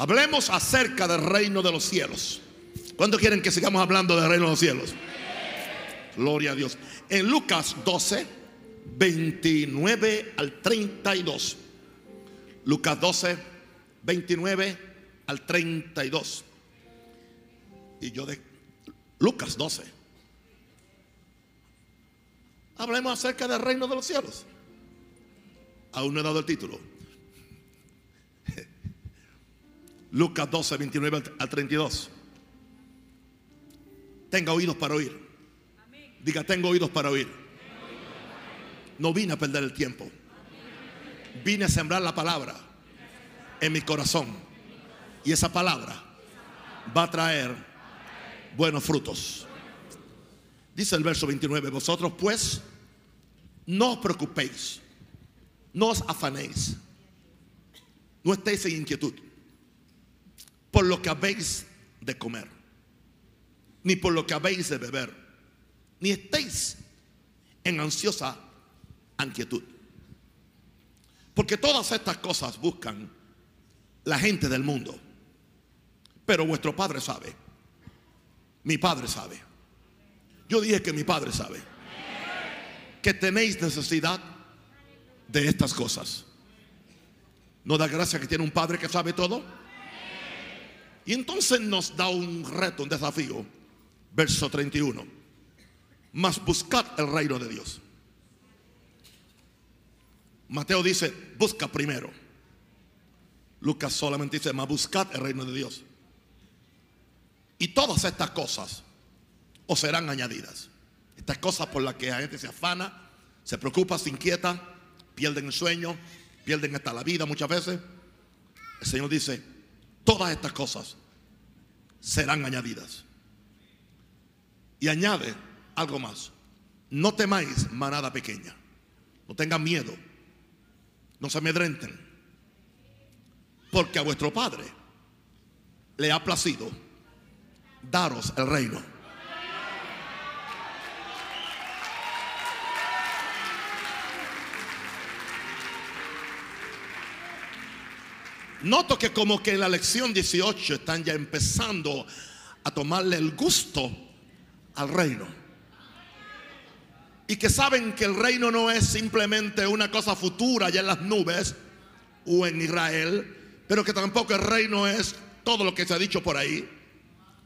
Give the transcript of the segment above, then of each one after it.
Hablemos acerca del reino de los cielos. ¿Cuándo quieren que sigamos hablando del reino de los cielos? Gloria a Dios. En Lucas 12, 29 al 32. Lucas 12, 29 al 32. Y yo de Lucas 12. Hablemos acerca del reino de los cielos. Aún no he dado el título. Lucas 12, 29 al 32. Tenga oídos para oír. Diga, tengo oídos para oír. No vine a perder el tiempo. Vine a sembrar la palabra en mi corazón. Y esa palabra va a traer buenos frutos. Dice el verso 29, vosotros pues no os preocupéis, no os afanéis, no estéis en inquietud por lo que habéis de comer, ni por lo que habéis de beber, ni estéis en ansiosa inquietud. Porque todas estas cosas buscan la gente del mundo. Pero vuestro Padre sabe. Mi Padre sabe. Yo dije que mi Padre sabe. Que tenéis necesidad de estas cosas. ¿No da gracia que tiene un Padre que sabe todo? Y entonces nos da un reto, un desafío. Verso 31. Mas buscad el reino de Dios. Mateo dice, busca primero. Lucas solamente dice, mas buscad el reino de Dios. Y todas estas cosas os serán añadidas. Estas cosas por las que la gente se afana, se preocupa, se inquieta, pierden el sueño, pierden hasta la vida muchas veces. El Señor dice, todas estas cosas serán añadidas. Y añade algo más. No temáis manada pequeña. No tengan miedo. No se amedrenten. Porque a vuestro Padre le ha placido daros el reino. Noto que como que en la lección 18 están ya empezando a tomarle el gusto al reino. Y que saben que el reino no es simplemente una cosa futura allá en las nubes o en Israel, pero que tampoco el reino es todo lo que se ha dicho por ahí,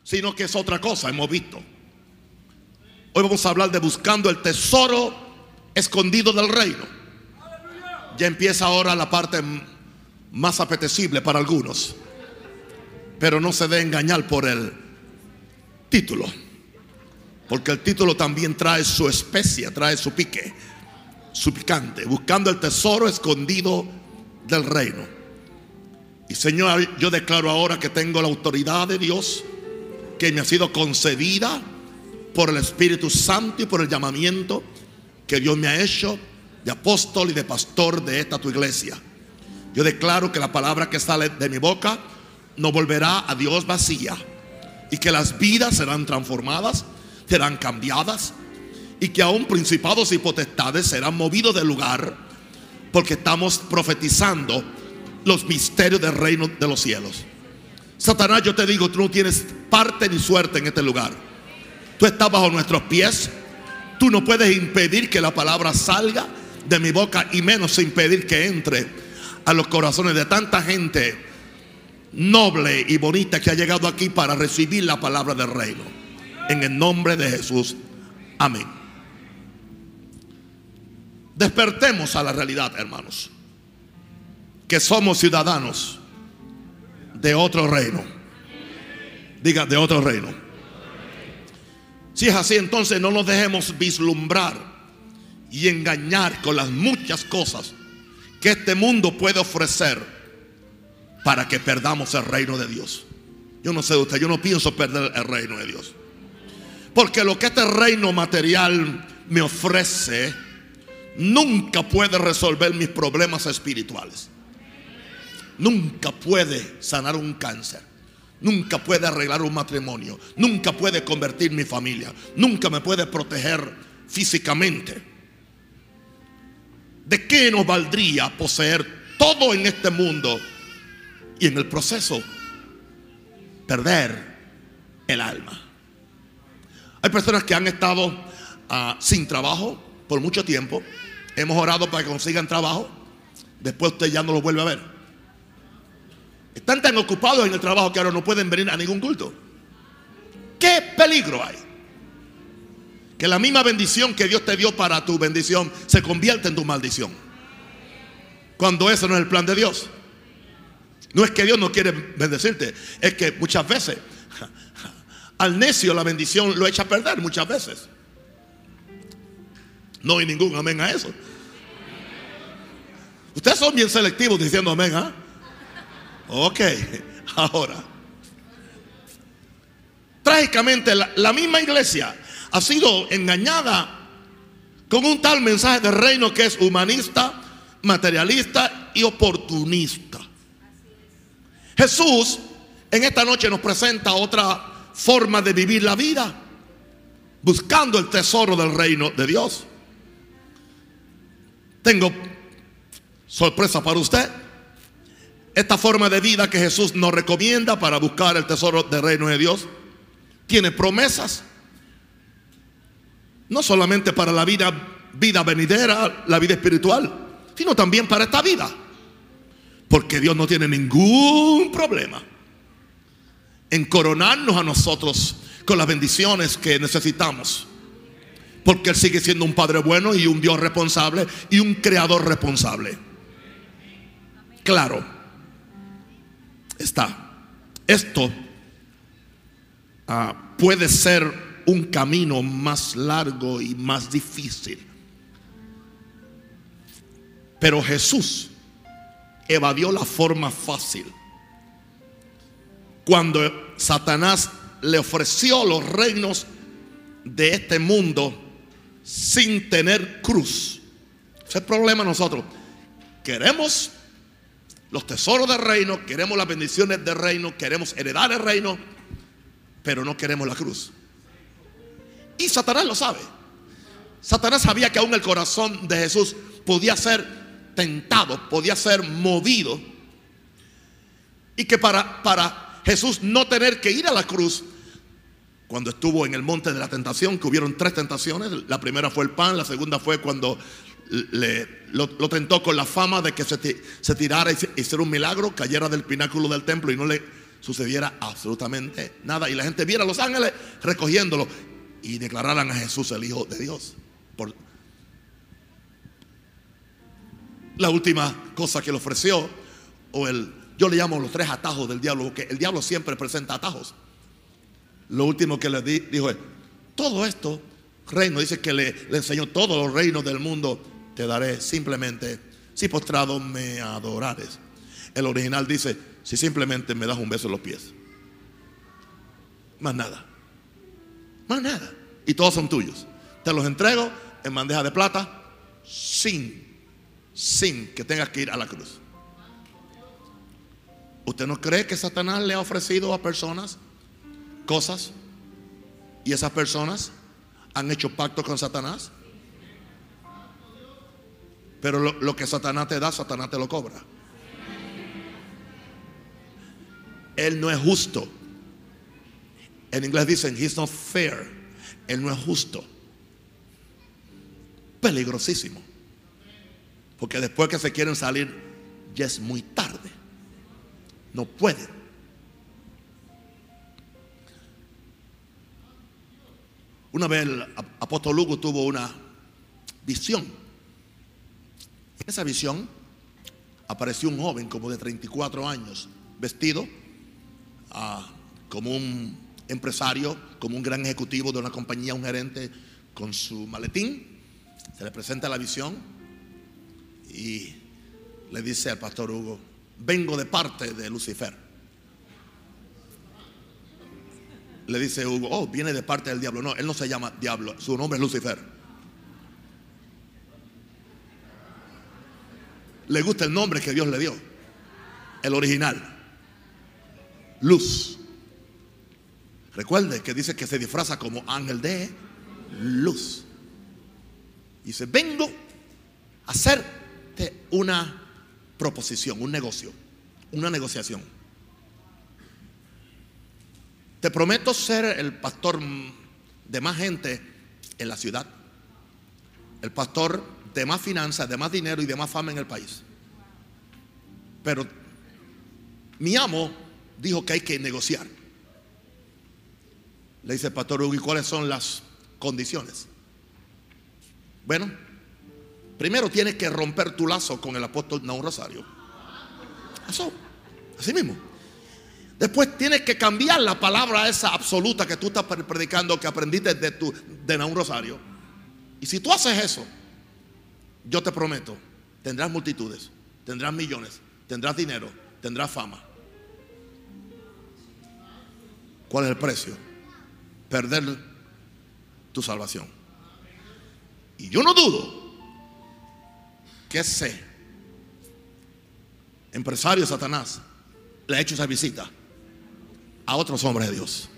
sino que es otra cosa, hemos visto. Hoy vamos a hablar de buscando el tesoro escondido del reino. Ya empieza ahora la parte más apetecible para algunos. Pero no se dé engañar por el título. Porque el título también trae su especia, trae su pique, su picante, buscando el tesoro escondido del reino. Y Señor, yo declaro ahora que tengo la autoridad de Dios que me ha sido concedida por el Espíritu Santo y por el llamamiento que Dios me ha hecho de apóstol y de pastor de esta tu iglesia. Yo declaro que la palabra que sale de mi boca no volverá a Dios vacía y que las vidas serán transformadas, serán cambiadas y que aún principados y potestades serán movidos del lugar porque estamos profetizando los misterios del reino de los cielos. Satanás, yo te digo, tú no tienes parte ni suerte en este lugar. Tú estás bajo nuestros pies. Tú no puedes impedir que la palabra salga de mi boca y menos impedir que entre a los corazones de tanta gente noble y bonita que ha llegado aquí para recibir la palabra del reino. En el nombre de Jesús. Amén. Despertemos a la realidad, hermanos. Que somos ciudadanos de otro reino. Diga, de otro reino. Si es así, entonces no nos dejemos vislumbrar y engañar con las muchas cosas que este mundo puede ofrecer para que perdamos el reino de Dios. Yo no sé de usted, yo no pienso perder el reino de Dios. Porque lo que este reino material me ofrece nunca puede resolver mis problemas espirituales. Nunca puede sanar un cáncer. Nunca puede arreglar un matrimonio. Nunca puede convertir mi familia. Nunca me puede proteger físicamente. ¿De qué nos valdría poseer todo en este mundo y en el proceso perder el alma. Hay personas que han estado ah, sin trabajo por mucho tiempo. Hemos orado para que consigan trabajo. Después usted ya no lo vuelve a ver. Están tan ocupados en el trabajo que ahora no pueden venir a ningún culto. ¿Qué peligro hay? Que la misma bendición que Dios te dio para tu bendición se convierta en tu maldición. Cuando eso no es el plan de Dios. No es que Dios no quiere bendecirte, es que muchas veces al necio la bendición lo echa a perder muchas veces. No hay ningún amén a eso. Ustedes son bien selectivos diciendo amén, ¿ah? Ok, ahora. Trágicamente, la, misma iglesia ha sido engañada con un tal mensaje de reino que es humanista, materialista y oportunista. Jesús en esta noche nos presenta otra forma de vivir la vida, buscando el tesoro del reino de Dios. Tengo sorpresa para usted. Esta forma de vida que Jesús nos recomienda para buscar el tesoro del reino de Dios tiene promesas. No solamente para la vida, vida venidera, la vida espiritual, sino también para esta vida. Porque Dios no tiene ningún problema en coronarnos a nosotros con las bendiciones que necesitamos. Porque Él sigue siendo un Padre bueno y un Dios responsable y un Creador responsable. Claro, está. Esto ah, puede ser un camino más largo y más difícil. Pero Jesús evadió la forma fácil. Cuando Satanás le ofreció los reinos de este mundo sin tener cruz. Ese es el problema nosotros. Queremos los tesoros del reino, queremos las bendiciones del reino, queremos heredar el reino, pero no queremos la cruz. Y Satanás lo sabe. Satanás sabía que aún el corazón de Jesús podía ser tentado, podía ser movido. Y que para, para Jesús no tener que ir a la cruz, cuando estuvo en el monte de la tentación, que hubieron tres tentaciones, la primera fue el pan, la segunda fue cuando lo, tentó con la fama de que se, se tirara y hiciera un milagro, cayera del pináculo del templo y no le sucediera absolutamente nada. Y la gente viera a los ángeles recogiéndolo y declararan a Jesús el Hijo de Dios. La última cosa que le ofreció, o el, yo le llamo los tres atajos del diablo, porque el diablo siempre presenta atajos. Lo último que le dijo es, todo esto, reino, dice que le, le enseñó todos los reinos del mundo, te daré simplemente, si postrado me adorares. El original dice, si simplemente me das un beso en los pies. Más nada. Más nada. Y todos son tuyos. Te los entrego en bandeja de plata sin sin que tengas que ir a la cruz. ¿Usted no cree que Satanás le ha ofrecido a personas cosas y esas personas han hecho pacto con Satanás? Pero lo, que Satanás te da, Satanás te lo cobra. Él no es justo. En inglés dicen, he's not fair. Él no es justo. Peligrosísimo. Porque después que se quieren salir, ya es muy tarde. No pueden. Una vez el apóstol Lugo tuvo una visión. En esa visión apareció un joven como de 34 años, vestido ah, como un empresario, como un gran ejecutivo de una compañía, un gerente, con su maletín. Se le presenta la visión y le dice al pastor Hugo, vengo de parte de Lucifer. Le dice Hugo, oh, viene de parte del diablo. No, él no se llama diablo, su nombre es Lucifer. Le gusta el nombre que Dios le dio, el original. Luz. Recuerde que dice que se disfraza como ángel de luz. Dice, vengo a ser una proposición, un negocio, una negociación. te prometo ser el pastor de más gente en la ciudad. El pastor de más finanzas, de más dinero y de más fama en el país. Pero mi amo dijo que hay que negociar. Le dice el pastor Hugo, ¿y cuáles son las condiciones? Bueno, primero tienes que romper tu lazo con el apóstol Naúm Rosario. Eso, así mismo. Después tienes que cambiar la palabra esa absoluta que tú estás predicando, que aprendiste de, tu, de Rosario. Y si tú haces eso, yo te prometo, tendrás multitudes, tendrás millones, tendrás dinero, tendrás fama. ¿Cuál es el precio? Perder tu salvación. Y yo no dudo que ese empresario Satanás le ha hecho esa visita a otros hombres de Dios.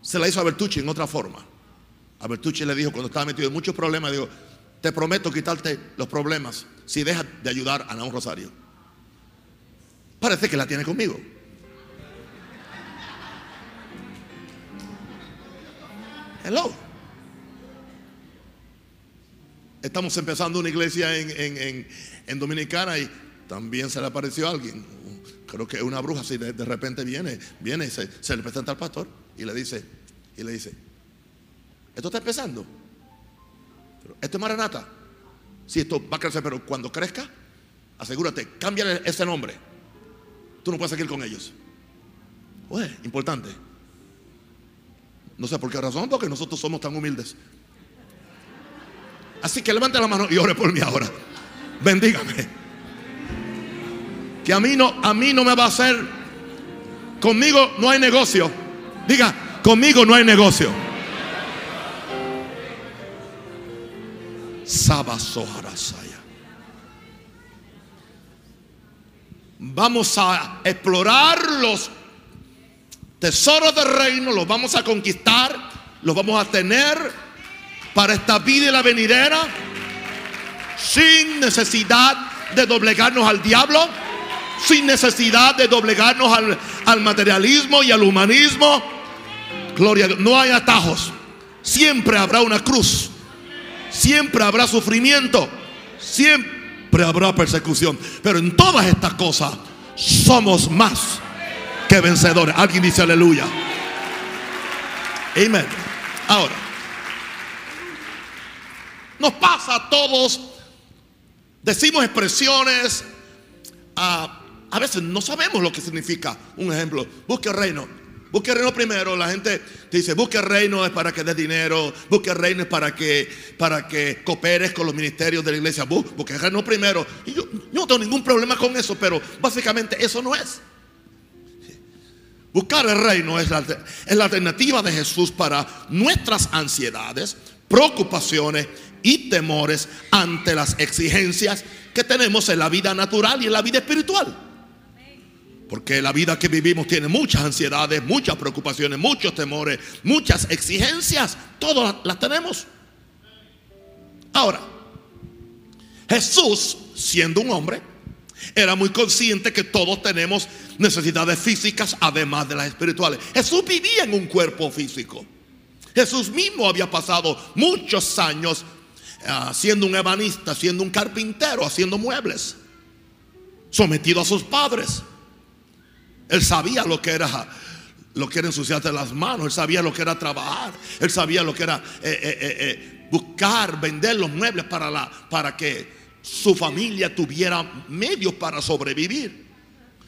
Se la hizo a Bertucci en otra forma. A Bertucci le dijo cuando estaba metido en muchos problemas, dijo, te prometo quitarte los problemas si dejas de ayudar a Naúm Rosario. Parece que la tiene conmigo. Estamos empezando una iglesia en, Dominicana y también se le apareció alguien. Creo que una bruja, si de, repente viene, viene y se, se, le presenta al pastor y le dice, y le dice, esto está empezando. Esto es Maranata. Si esto va a crecer, pero cuando crezca, asegúrate, cámbiale ese nombre. Tú no puedes seguir con ellos. Oye, importante. No sé por qué razón, porque nosotros somos tan humildes. Así que levante la mano y ore por mí ahora. Bendígame. Que a mí no, a mí no me va a hacer. Conmigo no hay negocio. Diga, conmigo no hay negocio. Sabasoharasaya. Vamos a explorar los tesoros del reino, los vamos a conquistar, los vamos a tener para esta vida y la venidera, sin necesidad de doblegarnos al diablo, sin necesidad de doblegarnos al, al materialismo y al humanismo. Gloria, no hay atajos. Siempre habrá una cruz siempre habrá sufrimiento, siempre habrá persecución. Pero en todas estas cosas somos más que vencedores. Alguien dice aleluya. Amén. Ahora, nos pasa a todos, decimos expresiones, a, a veces no sabemos lo que significa. Un ejemplo, busque reino. Busque reino primero. La gente dice, busque reino es para que des dinero. Busque reino es para que, para que cooperes con los ministerios de la iglesia. Busque reino primero. Y yo, no tengo ningún problema con eso, pero básicamente eso no es. Buscar el reino es la, es la alternativa de Jesús para nuestras ansiedades, preocupaciones y temores ante las exigencias que tenemos en la vida natural y en la vida espiritual. Porque la vida que vivimos tiene muchas ansiedades, muchas preocupaciones, muchos temores, muchas exigencias. Todas las tenemos. Ahora, Jesús, siendo un hombre, era muy consciente que todos tenemos necesidades físicas además de las espirituales. Jesús vivía en un cuerpo físico. Jesús mismo había pasado muchos años ah, siendo un ebanista, siendo un carpintero, haciendo muebles, sometido a sus padres. Él sabía lo que era lo que era ensuciarse las manos, él sabía lo que era trabajar, él sabía lo que era eh, eh, eh, buscar, vender los muebles para, la, para que su familia tuviera medios para sobrevivir.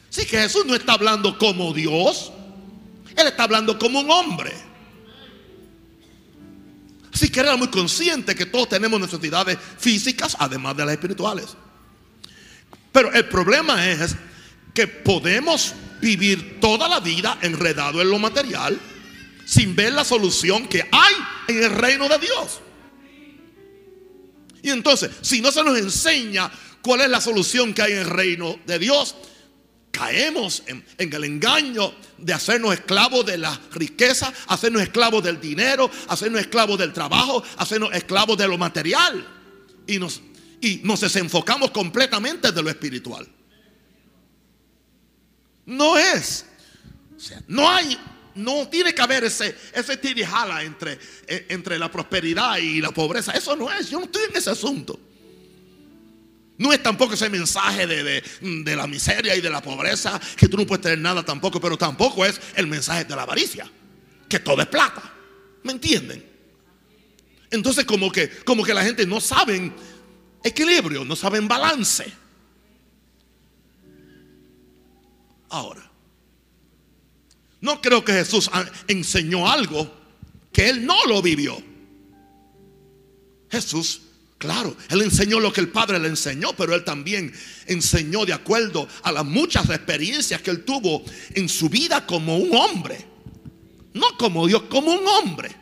Así que Jesús no está hablando como Dios, él está hablando como un hombre. Así que era muy consciente que todos tenemos necesidades físicas, además de las espirituales. Pero el problema es que podemos vivir toda la vida enredado en lo material sin ver la solución que hay en el reino de Dios. Y entonces, si no se nos enseña cuál es la solución que hay en el reino de Dios, caemos en, el engaño de hacernos esclavos de la riqueza, hacernos esclavos del dinero, hacernos esclavos del trabajo, hacernos esclavos de lo material. Y nos, y nos desenfocamos completamente de lo espiritual. No es. O sea, no hay, no tiene que haber ese, ese tirijala entre, eh, entre la prosperidad y la pobreza. Eso no es. Yo no estoy en ese asunto. No es tampoco ese mensaje de, de, la miseria y de la pobreza, que tú no puedes tener nada tampoco, pero tampoco es el mensaje de la avaricia, que todo es plata. ¿Me entienden? Entonces como que, como que la gente no sabe equilibrio, no saben balance. Ahora, no creo que Jesús enseñó algo que él no lo vivió. Jesús, claro, él enseñó lo que el Padre le enseñó, pero él también enseñó de acuerdo a las muchas experiencias que él tuvo en su vida como un hombre. No como Dios, como un hombre.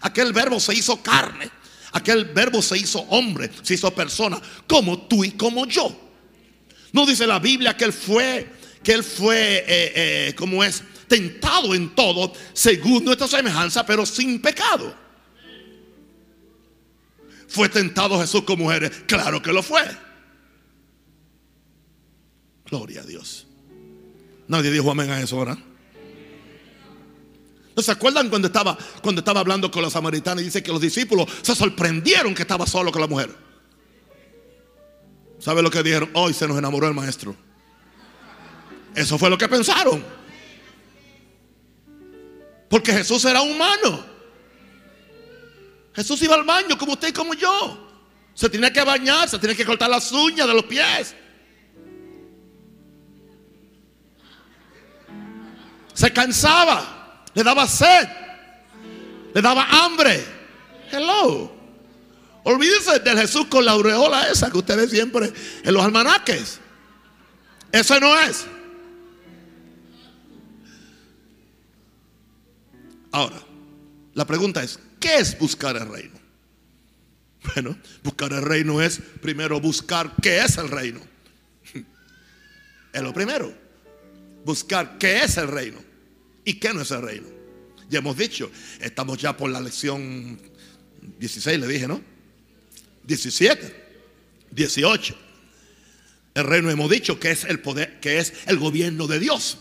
Aquel verbo se hizo carne. Aquel verbo se hizo hombre, se hizo persona, como tú y como yo. No dice la Biblia que él fue, que él fue, eh, eh, como es, tentado en todo, según nuestra semejanza, pero sin pecado. ¿Fue tentado Jesús como mujer? Claro que lo fue. Gloria a Dios. Nadie dijo amén a eso ahora. ¿No se acuerdan cuando estaba, cuando estaba hablando con los samaritanos y dice que los discípulos se sorprendieron que estaba solo con la mujer? ¿Sabe lo que dijeron? Hoy se nos enamoró el maestro. Eso fue lo que pensaron. Porque Jesús era humano. Jesús iba al baño como usted y como yo. Se tenía que bañar, se tenía que cortar las uñas de los pies. Se cansaba le daba sed, le daba hambre. Hello. Olvídense del Jesús con la aureola esa que ustedes siempre en los almanaques. Eso no es. Ahora, la pregunta es, ¿qué es buscar el reino? Bueno, buscar el reino es primero buscar qué es el reino. Es lo primero. Buscar qué es el reino. ¿Y qué no es el reino? Ya hemos dicho, estamos ya por la lección 16, le dije, ¿no? 17, 18. El reino hemos dicho que es el poder, que es el gobierno de Dios.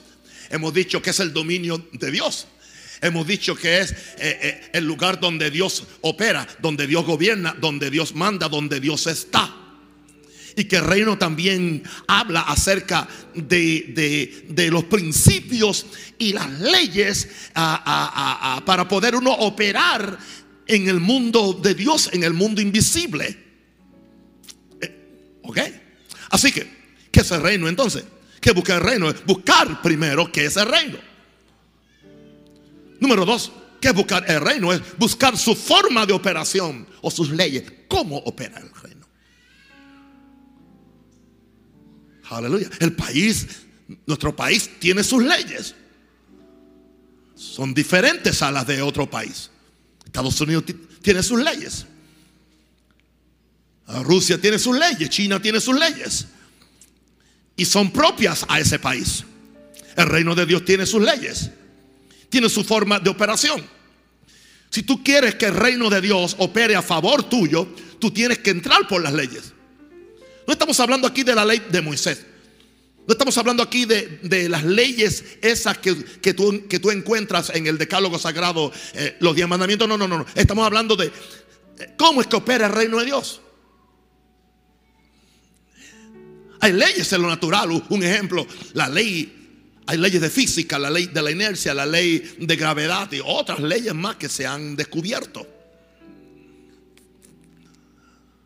Hemos dicho que es el dominio de Dios. Hemos dicho que es eh, eh, el lugar donde Dios opera, donde Dios gobierna, donde Dios manda, donde Dios está y que el reino también habla acerca de, los principios y las leyes para poder uno operar en el mundo de Dios, en el mundo invisible. Eh, ¿Ok? Así que, ¿qué es el reino entonces? ¿Qué busca el reino? Buscar primero qué es el reino. Número dos, ¿qué es buscar el reino? Es buscar su forma de operación o sus leyes. ¿Cómo opera el reino? Aleluya. El país, nuestro país tiene sus leyes. Son diferentes a las de otro país. Estados Unidos tiene sus leyes. Rusia tiene sus leyes. China tiene sus leyes. Y son propias a ese país. El reino de Dios tiene sus leyes. Tiene su forma de operación. Si tú quieres que el reino de Dios opere a favor tuyo, tú tienes que entrar por las leyes. No estamos hablando aquí de la ley de Moisés. No estamos hablando aquí de, las leyes esas que, tú, que, tú, encuentras en el decálogo sagrado, eh, los diez mandamientos. No, no, no, no. Estamos hablando de eh, cómo es que opera el reino de Dios. Hay leyes en lo natural. Un ejemplo, la ley, hay leyes de física, la ley de la inercia, la ley de gravedad y otras leyes más que se han descubierto.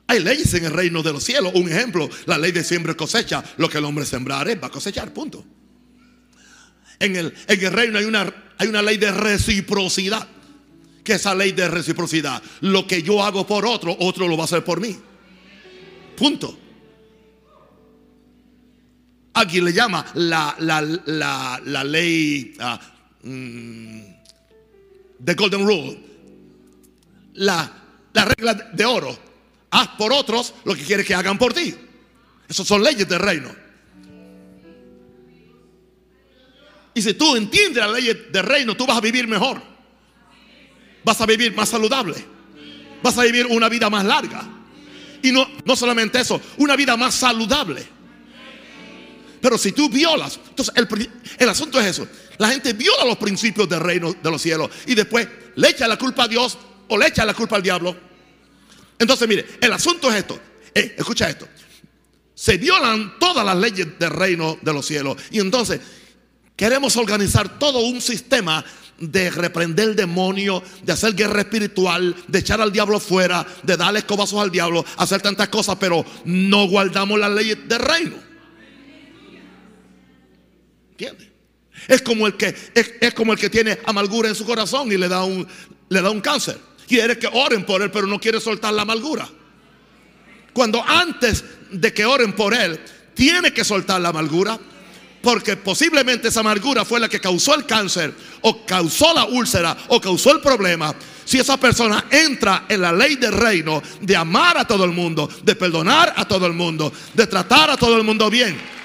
Hay leyes en el reino de los cielos. Un ejemplo, la ley de siembra y cosecha. Lo que el hombre sembrare va a cosechar, punto. En el, en el reino hay una, hay una ley de reciprocidad. Que esa ley de reciprocidad, lo que yo hago por otro, otro lo va a hacer por mí. Punto. Aquí le llama la, la, ley uh, the golden rule. La, la regla de oro haz por otros lo que quieres que hagan por ti. Esas son leyes del reino. Y si tú entiendes las leyes del reino, tú vas a vivir mejor. Vas a vivir más saludable. Vas a vivir una vida más larga. Y no, no solamente eso, una vida más saludable. Pero si tú violas, entonces el, el, asunto es eso. La gente viola los principios del reino de los cielos y después le echa la culpa a Dios o le echa la culpa al diablo. Entonces, mire, el asunto es esto. Eh, escucha esto. Se violan todas las leyes del reino de los cielos. Y entonces queremos organizar todo un sistema de reprender el demonio, de hacer guerra espiritual, de echar al diablo fuera, de darle escobazos al diablo, hacer tantas cosas, pero no guardamos las leyes del reino. Es como el que es, como el que tiene amargura en su corazón y le da un le da un cáncer. Quiere que oren por él, pero no quiere soltar la amargura. Cuando antes de que oren por él, tiene que soltar la amargura, porque posiblemente esa amargura fue la que causó el cáncer, o causó la úlcera, o causó el problema. Si esa persona entra en la ley del reino de amar a todo el mundo, de perdonar a todo el mundo, de tratar a todo el mundo bien.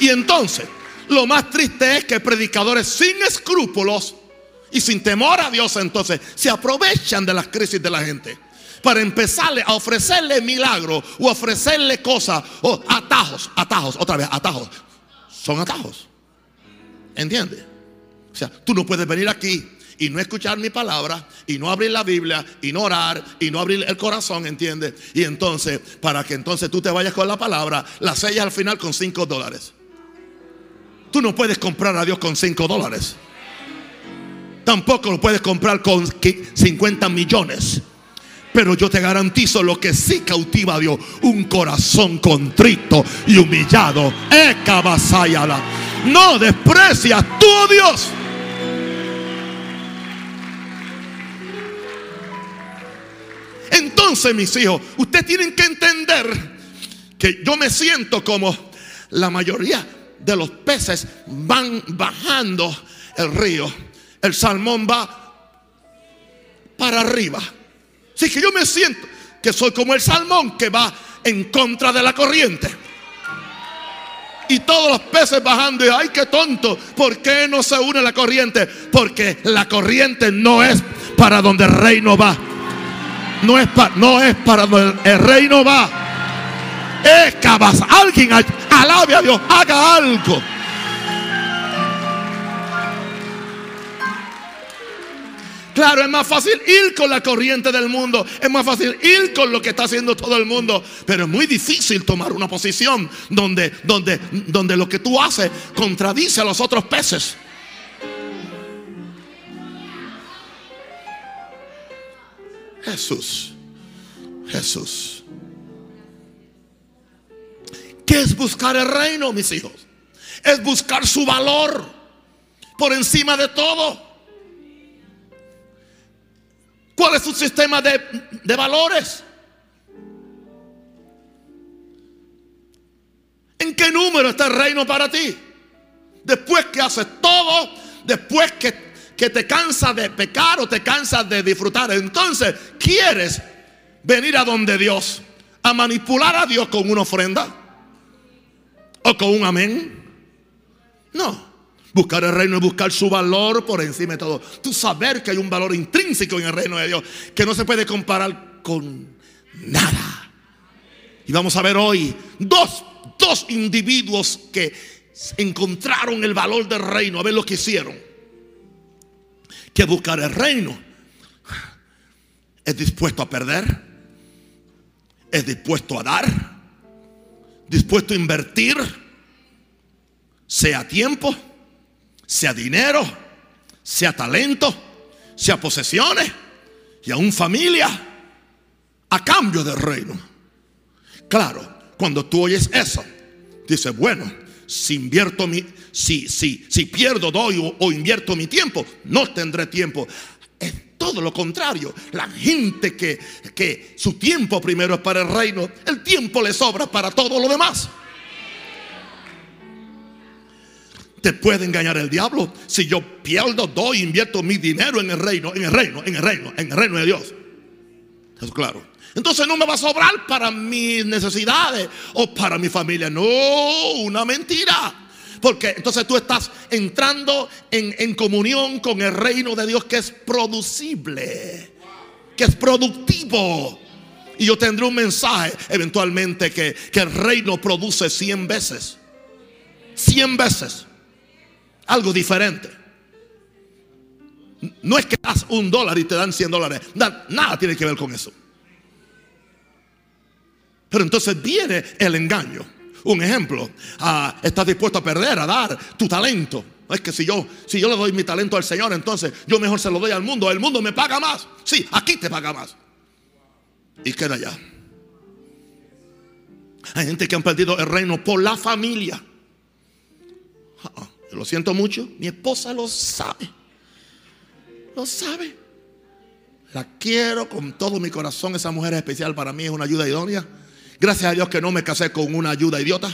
Y entonces, lo más triste es que predicadores sin escrúpulos y sin temor a Dios entonces se aprovechan de las crisis de la gente para empezarle a ofrecerle milagros o ofrecerle cosas o atajos, atajos, otra vez, atajos. Son atajos. ¿Entiendes? O sea, tú no puedes venir aquí y no escuchar mi palabra y no abrir la Biblia y no orar y no abrir el corazón, ¿entiendes? Y entonces, para que entonces tú te vayas con la palabra, la sellas al final con 5 dólares. Tú no puedes comprar a Dios con 5 dólares. Tampoco lo puedes comprar con 50 millones. Pero yo te garantizo lo que sí cautiva a Dios. Un corazón contrito y humillado. No desprecias tú, Dios. Entonces, mis hijos, ustedes tienen que entender que yo me siento como la mayoría de los peces van bajando el río. El salmón va para arriba. Así que yo me siento que soy como el salmón que va en contra de la corriente. Y todos los peces bajando y ay, qué tonto. ¿Por qué no se une la corriente? Porque la corriente no es para donde el reino va. No es, no es para donde el reino va. Es cabas. Alguien alabe a Dios, haga algo. Claro, es más fácil ir con la corriente del mundo. Es más fácil ir con lo que está haciendo todo el mundo. Pero es muy difícil tomar una posición donde, donde, donde lo que tú haces contradice a los otros peces. Jesús. Jesús. ¿Qué es buscar el reino, mis hijos? Es buscar su valor por encima de todo. ¿Cuál es su sistema de, de valores? ¿En qué número está el reino para ti? Después que haces todo, después que, que te cansas de pecar o te cansas de disfrutar, entonces quieres venir a donde Dios, a manipular a Dios con una ofrenda o con un amén. No. Buscar el reino es buscar su valor por encima de todo. Tú saber que hay un valor intrínseco en el reino de Dios que no se puede comparar con nada. Y vamos a ver hoy dos, dos individuos que encontraron el valor del reino, a ver lo que hicieron. Que buscar el reino es dispuesto a perder, es dispuesto a dar dispuesto a invertir, sea tiempo, sea dinero, sea talento, sea posesiones y aún familia, a cambio del reino. Claro, cuando tú oyes eso, dices, bueno, si invierto mi, si, si, si pierdo, doy o, o invierto mi tiempo, no tendré tiempo todo lo contrario. La gente que, que su tiempo primero es para el reino, el tiempo le sobra para todo lo demás. Te puede engañar el diablo si yo pierdo, doy, invierto mi dinero en el reino, en el reino, en el reino, en el reino de Dios. Eso claro. Entonces no me va a sobrar para mis necesidades o para mi familia. No, una mentira. Porque entonces tú estás entrando en, comunión con el reino de Dios que es producible, que es productivo. Y yo tendré un mensaje eventualmente que, que el reino produce 100 veces. 100 veces. Algo diferente. No es que das un dólar y te dan 100 dólares. Nada, tiene que ver con eso. Pero entonces viene el engaño. Un ejemplo, ah, estás dispuesto a perder, a dar tu talento. Es que si yo, si yo le doy mi talento al Señor, entonces yo mejor se lo doy al mundo. El mundo me paga más. Sí, aquí te paga más. Y queda allá. Hay gente que han perdido el reino por la familia. Ah, lo siento mucho. Mi esposa lo sabe lo sabe. La quiero con todo mi corazón. Esa mujer es especial para mí, es una ayuda idónea. Gracias a Dios que no me casé con una ayuda idiota.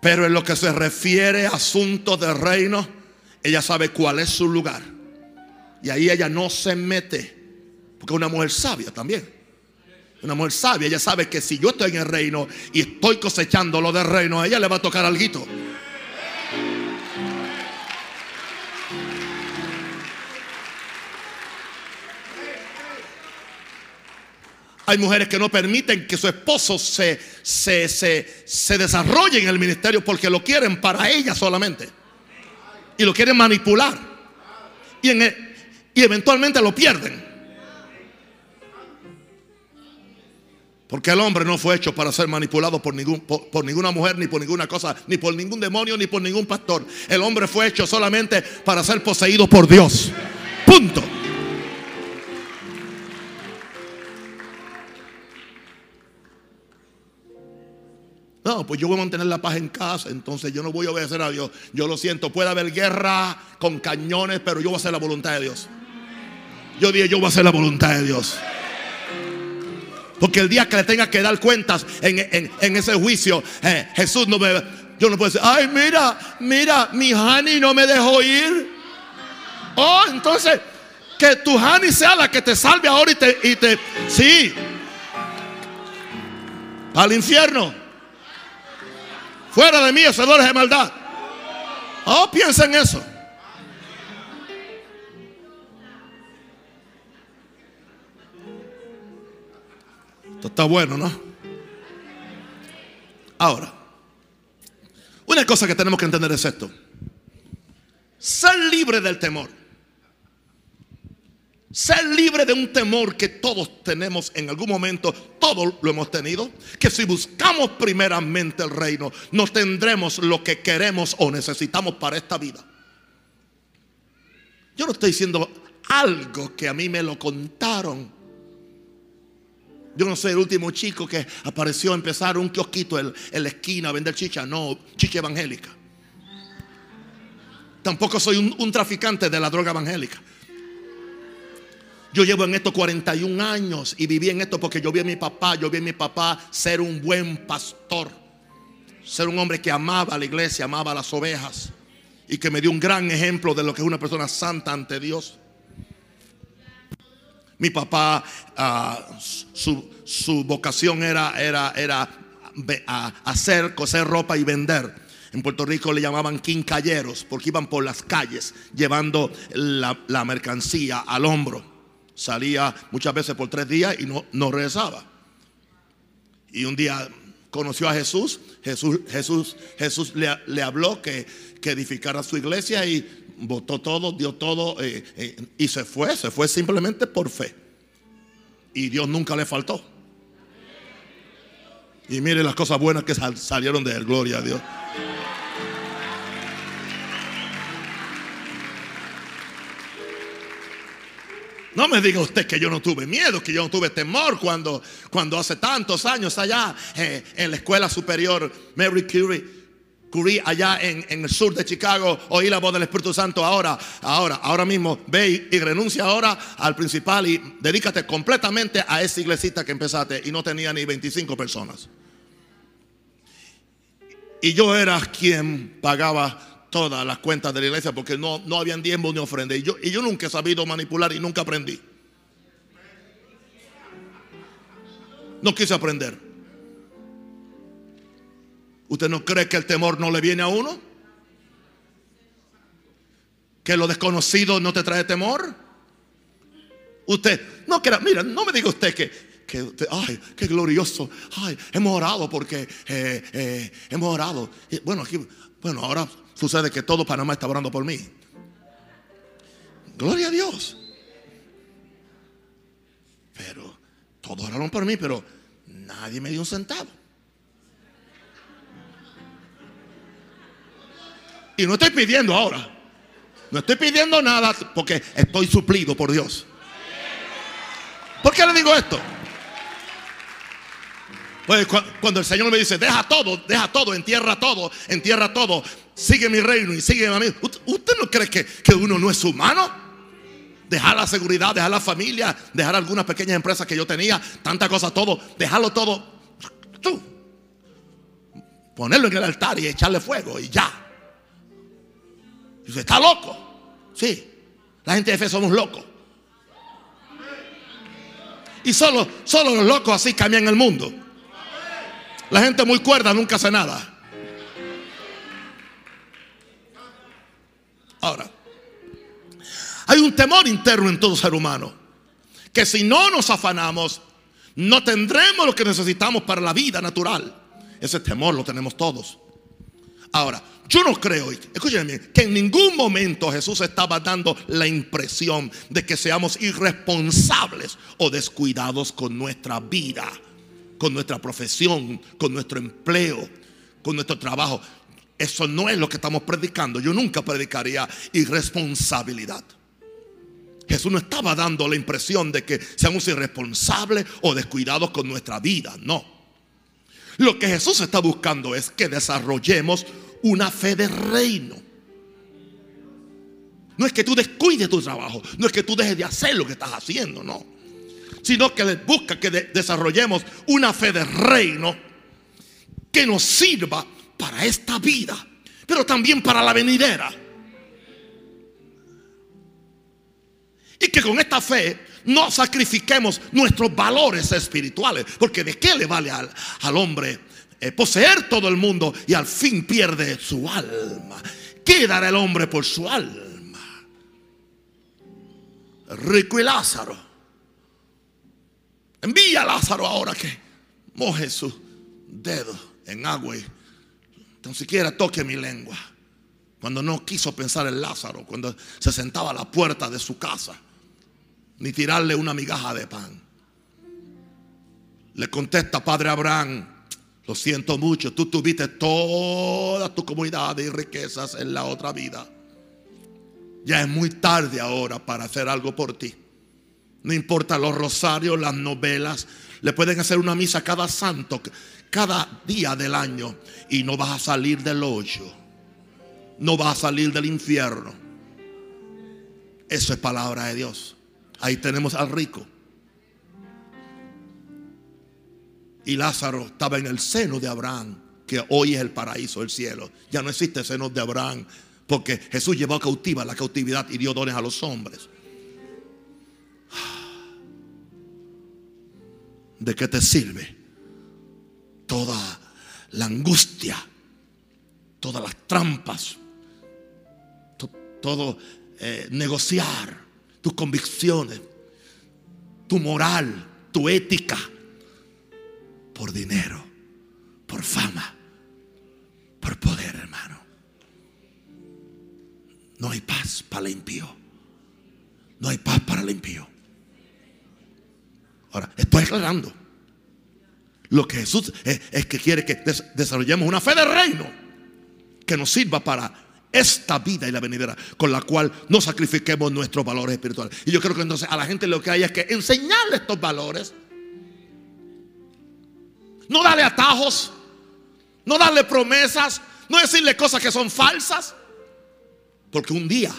Pero en lo que se refiere a asuntos de reino, ella sabe cuál es su lugar. Y ahí ella no se mete. Porque es una mujer sabia también. Una mujer sabia, ella sabe que si yo estoy en el reino y estoy cosechando lo del reino, a ella le va a tocar algo. Hay mujeres que no permiten que su esposo se, se, se, desarrolle en el ministerio porque lo quieren para ella solamente. Y lo quieren manipular. Y, en y eventualmente lo pierden. Porque el hombre no fue hecho para ser manipulado por, ningún, por, ninguna mujer, ni por ninguna cosa, ni por ningún demonio, ni por ningún pastor. El hombre fue hecho solamente para ser poseído por Dios. Punto. Pues yo voy a mantener la paz en casa, entonces yo no voy a obedecer a Dios. Yo lo siento, puede haber guerra con cañones, pero yo voy a hacer la voluntad de Dios. Yo dije, yo voy a hacer la voluntad de Dios. Porque el día que le tenga que dar cuentas en, ese juicio, eh, Jesús no me... Yo no puedo decir, ay, mira, mira, mi honey no me dejó ir. Oh, entonces, que tu honey sea la que te salve ahora y te... Y te sí. Al infierno. Fuera de mí, hacedores de maldad. Oh, piensa en eso. Esto está bueno, ¿no? Ahora, una cosa que tenemos que entender es esto. Ser libre del temor. Ser libre de un temor que todos tenemos en algún momento, todos lo hemos tenido, que si buscamos primeramente el reino, no tendremos lo que queremos o necesitamos para esta vida. Yo no estoy diciendo algo que a mí me lo contaron. Yo no soy el último chico que apareció a empezar un kiosquito en, la esquina a vender chicha, no, chicha evangélica. Tampoco soy un, un traficante de la droga evangélica. Yo llevo en esto 41 años y viví en esto porque yo vi a mi papá, yo vi a mi papá ser un buen pastor, ser un hombre que amaba a la iglesia, amaba a las ovejas y que me dio un gran ejemplo de lo que es una persona santa ante Dios. Mi papá, ah, su, vocación era, hacer, coser ropa y vender. En Puerto Rico le llamaban quincalleros porque iban por las calles llevando la mercancía al hombro salía muchas veces por tres días y no, no regresaba. Y un día conoció a Jesús, Jesús, Jesús, Jesús le, habló que, que, edificara su iglesia y votó todo, dio todo eh, eh, y se fue, se fue simplemente por fe. Y Dios nunca le faltó. Y mire las cosas buenas que salieron de él, gloria a Dios. No me diga usted que yo no tuve miedo, que yo no tuve temor cuando, cuando hace tantos años allá eh, en la escuela superior Mary Curie. Curie allá en, el sur de Chicago, oí la voz del Espíritu Santo ahora, ahora, ahora mismo, ve y, renuncia ahora al principal y dedícate completamente a esa iglesita que empezaste y no tenía ni 25 personas. Y yo era quien pagaba todas las cuentas de la iglesia porque no, no habían diezmo ni ofrenda. Y yo, y yo nunca he sabido manipular y nunca aprendí. No quise aprender. ¿Usted no cree que el temor no le viene a uno? que lo desconocido no te trae temor. Usted, no quiera, mira, no me diga usted que, que ay, qué glorioso, ay, hemos orado porque eh, eh, hemos orado. bueno, aquí, bueno, ahora sucede que todo Panamá está orando por mí. Gloria a Dios. Pero todos oraron por mí, pero nadie me dio un centavo. Y no estoy pidiendo ahora. No estoy pidiendo nada porque estoy suplido por Dios. ¿Por qué le digo esto? Pues cuando el Señor me dice, deja todo, deja todo, entierra todo, entierra todo, sigue mi reino y sigue a mí. ¿Usted no cree que, que uno no es humano? Dejar la seguridad, dejar la familia, dejar algunas pequeñas empresas que yo tenía, tanta cosa, todo, dejarlo todo. Tú. Ponerlo en el altar y echarle fuego y ya. Dice, ¿está loco? Sí. La gente de fe somos locos. Y solo, solo los locos así cambian el mundo. La gente muy cuerda nunca hace nada. Ahora, hay un temor interno en todo ser humano. Que si no nos afanamos, no tendremos lo que necesitamos para la vida natural. Ese temor lo tenemos todos. Ahora, yo no creo, escúchenme, que en ningún momento Jesús estaba dando la impresión de que seamos irresponsables o descuidados con nuestra vida, con nuestra profesión, con nuestro empleo, con nuestro trabajo. Eso no es lo que estamos predicando. Yo nunca predicaría irresponsabilidad. Jesús no estaba dando la impresión de que seamos irresponsables o descuidados con nuestra vida. No. Lo que Jesús está buscando es que desarrollemos una fe de reino. No es que tú descuides tu trabajo, no es que tú dejes de hacer lo que estás haciendo, no. Sino que busca que desarrollemos una fe de reino que nos sirva para esta vida, pero también para la venidera. Y que con esta fe no sacrifiquemos nuestros valores espirituales. Porque de qué le vale al, hombre eh, poseer todo el mundo y al fin pierde su alma. ¿Qué dará el hombre por su alma? Rico y Lázaro. Envía a Lázaro ahora que moje su dedo en agua y tan siquiera toque mi lengua. Cuando no quiso pensar en Lázaro, cuando se sentaba a la puerta de su casa ni tirarle una migaja de pan. Le contesta Padre Abraham, lo siento mucho, tú tuviste toda tu comunidad y riquezas en la otra vida. Ya es muy tarde ahora para hacer algo por ti. No importa los rosarios, las novelas, le pueden hacer una misa cada santo, cada día del año y no vas a salir del hoyo. No vas a salir del infierno. Eso es palabra de Dios. Ahí tenemos al rico. Y Lázaro estaba en el seno de Abraham, que hoy es el paraíso, el cielo. Ya no existe seno de Abraham, porque Jesús llevó cautiva la cautividad y dio dones a los hombres. ¿De qué te sirve toda la angustia, todas las trampas, todo eh, negociar? tus convicciones, tu moral, tu ética, por dinero, por fama, por poder, hermano. No hay paz para el impío. No hay paz para el impío. Ahora, estoy aclarando. Lo que Jesús es, es que quiere que desarrollemos una fe de reino que nos sirva para esta vida y la venidera, con la cual no sacrifiquemos nuestros valores espirituales. Y yo creo que entonces a la gente lo que hay es que enseñarle estos valores. No darle atajos, no darle promesas, no decirle cosas que son falsas. Porque un día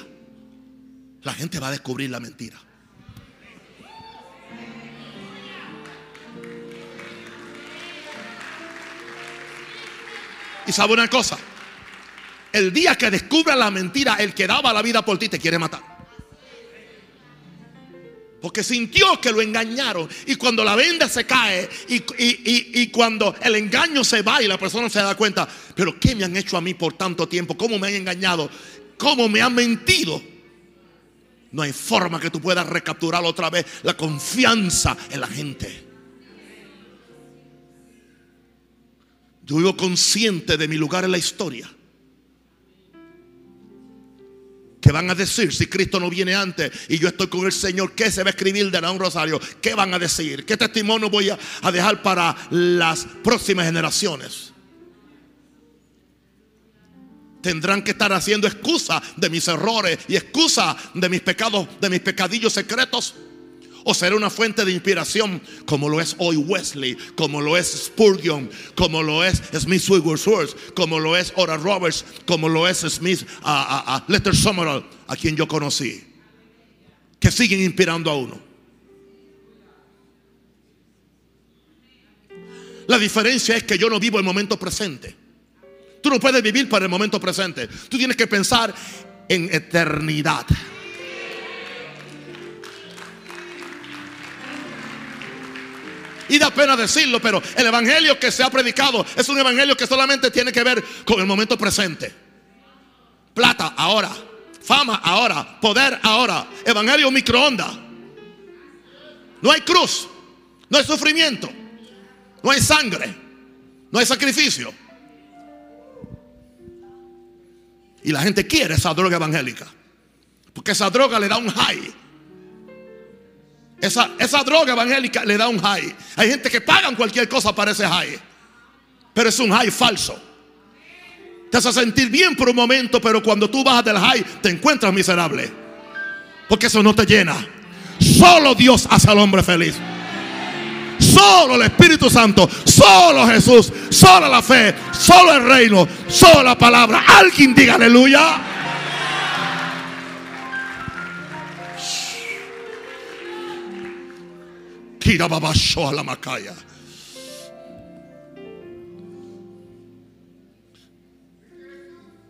la gente va a descubrir la mentira. Y sabe una cosa, el día que descubra la mentira, el que daba la vida por ti te quiere matar. Porque sintió que lo engañaron. Y cuando la venda se cae y, cuando el engaño se va y la persona se da cuenta, pero ¿qué me han hecho a mí por tanto tiempo? ¿Cómo me han engañado? ¿Cómo me han mentido? No hay forma que tú puedas recapturar otra vez la confianza en la gente. Yo vivo consciente de mi lugar en la historia. ¿Qué van a decir si Cristo no viene antes y yo estoy con el Señor? ¿Qué se va a escribir de un rosario? ¿Qué van a decir? ¿Qué testimonio voy a dejar para las próximas generaciones? Tendrán que estar haciendo excusa de mis errores y excusa de mis pecados, de mis pecadillos secretos. O será una fuente de inspiración como lo es hoy Wesley, como lo es Spurgeon, como lo es Smith Wigglesworth, como lo es Ora Roberts, como lo es Smith a, a, Lester Summerall, a quien yo conocí. Que siguen inspirando a uno. La diferencia es que yo no vivo el momento presente. Tú no puedes vivir para el momento presente. Tú tienes que pensar en eternidad. Y da pena decirlo, pero el evangelio que se ha predicado es un evangelio que solamente tiene que ver con el momento presente. Plata ahora, fama ahora, poder ahora, evangelio microondas. No hay cruz, no hay sufrimiento, no hay sangre, no hay sacrificio. Y la gente quiere esa droga evangélica. Porque esa droga le da un high. Esa, esa droga evangélica le da un high. Hay gente que pagan cualquier cosa para ese high. Pero es un high falso. Te hace sentir bien por un momento, pero cuando tú bajas del high te encuentras miserable. Porque eso no te llena. Solo Dios hace al hombre feliz. Solo el Espíritu Santo, solo Jesús, solo la fe, solo el reino, solo la palabra. Alguien diga aleluya. A la macaya.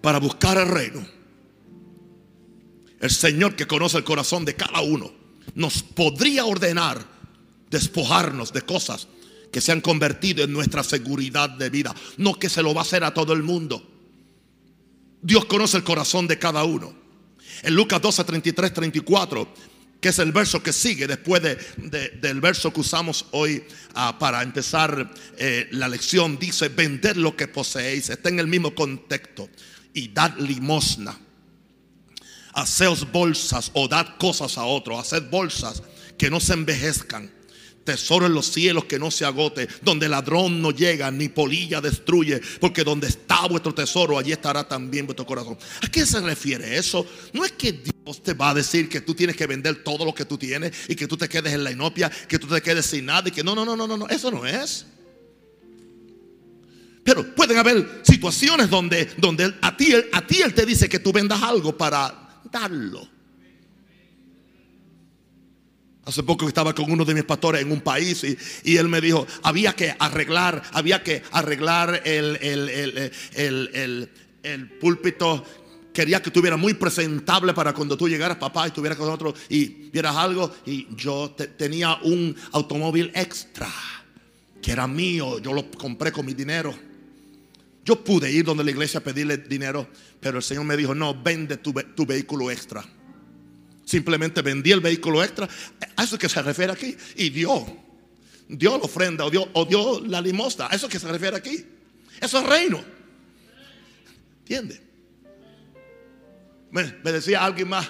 Para buscar el reino. El Señor que conoce el corazón de cada uno nos podría ordenar despojarnos de cosas que se han convertido en nuestra seguridad de vida. No que se lo va a hacer a todo el mundo. Dios conoce el corazón de cada uno. En Lucas 12, 33, 34 que es el verso que sigue después del verso que usamos hoy ah, para empezar eh, la lección. Dice, vender lo que poseéis. Está en el mismo contexto. Y dad limosna. Haceos bolsas o dad cosas a otros. Haced bolsas que no se envejezcan Tesoro en los cielos que no se agote, donde ladrón no llega ni polilla destruye, porque donde está vuestro tesoro, allí estará también vuestro corazón. ¿A qué se refiere eso? No es que Dios te va a decir que tú tienes que vender todo lo que tú tienes y que tú te quedes en la inopia, que tú te quedes sin nada y que no, no, no, no, no, eso no es. Pero pueden haber situaciones donde, donde a, ti, a ti Él te dice que tú vendas algo para darlo. Hace poco estaba con uno de mis pastores en un país y, él me dijo, había que arreglar, había que arreglar el, el, púlpito. Quería que estuviera muy presentable para cuando tú llegaras, papá, y estuvieras con nosotros y vieras algo. Y yo tenía un automóvil extra que era mío, yo lo compré con mi dinero. Yo pude ir donde la iglesia a pedirle dinero, pero el Señor me dijo, no, vende tu, tu vehículo extra. Simplemente vendí el vehículo extra. A eso es que se refiere aquí. Y dio. Dio la ofrenda o dio, la limosna. A eso es que se refiere aquí. Eso es reino. ¿Entiende? Me, decía alguien más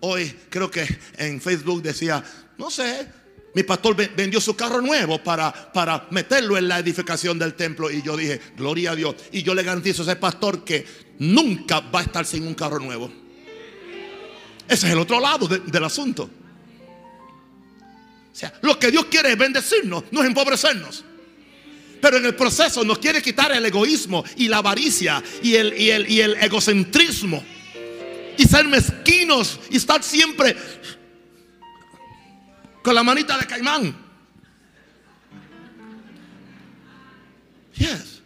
hoy, creo que en Facebook decía, no sé, mi pastor vendió su carro nuevo para, para meterlo en la edificación del templo. Y yo dije, gloria a Dios. Y yo le garantizo a ese pastor que nunca va a estar sin un carro nuevo. Ese es el otro lado del asunto. O sea, lo que Dios quiere es bendecirnos, no es empobrecernos. Pero en el proceso nos quiere quitar el egoísmo y la avaricia y el, y el, y el egocentrismo. Y ser mezquinos y estar siempre con la manita de caimán. Yes.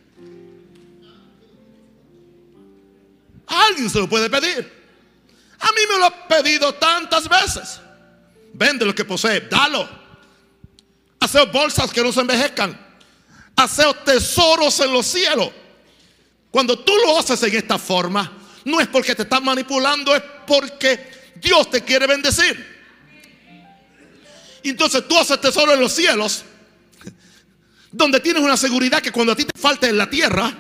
Alguien se lo puede pedir. A mí me lo ha pedido tantas veces. Vende lo que posee, dalo. Haceo bolsas que no se envejezcan. Haceo tesoros en los cielos. Cuando tú lo haces en esta forma, no es porque te están manipulando, es porque Dios te quiere bendecir. Entonces tú haces tesoro en los cielos, donde tienes una seguridad que cuando a ti te falte en la tierra,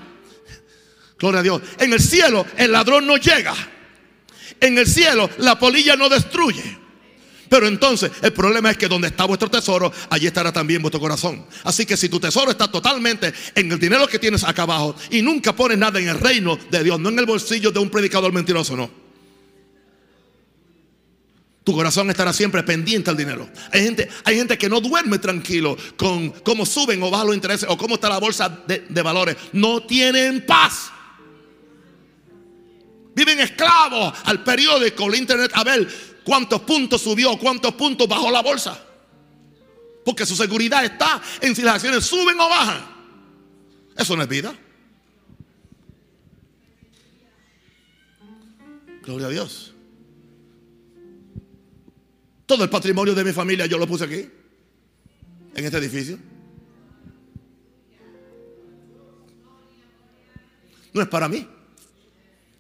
gloria a Dios, en el cielo el ladrón no llega. En el cielo la polilla no destruye. Pero entonces el problema es que donde está vuestro tesoro, allí estará también vuestro corazón. Así que si tu tesoro está totalmente en el dinero que tienes acá abajo y nunca pones nada en el reino de Dios, no en el bolsillo de un predicador mentiroso, no. Tu corazón estará siempre pendiente al dinero. Hay gente, hay gente que no duerme tranquilo con cómo suben o bajan los intereses o cómo está la bolsa de, de valores. No tienen paz. Viven esclavos al periódico, al internet, a ver cuántos puntos subió, cuántos puntos bajó la bolsa. Porque su seguridad está en si las acciones suben o bajan. Eso no es vida. Gloria a Dios. Todo el patrimonio de mi familia yo lo puse aquí, en este edificio. No es para mí,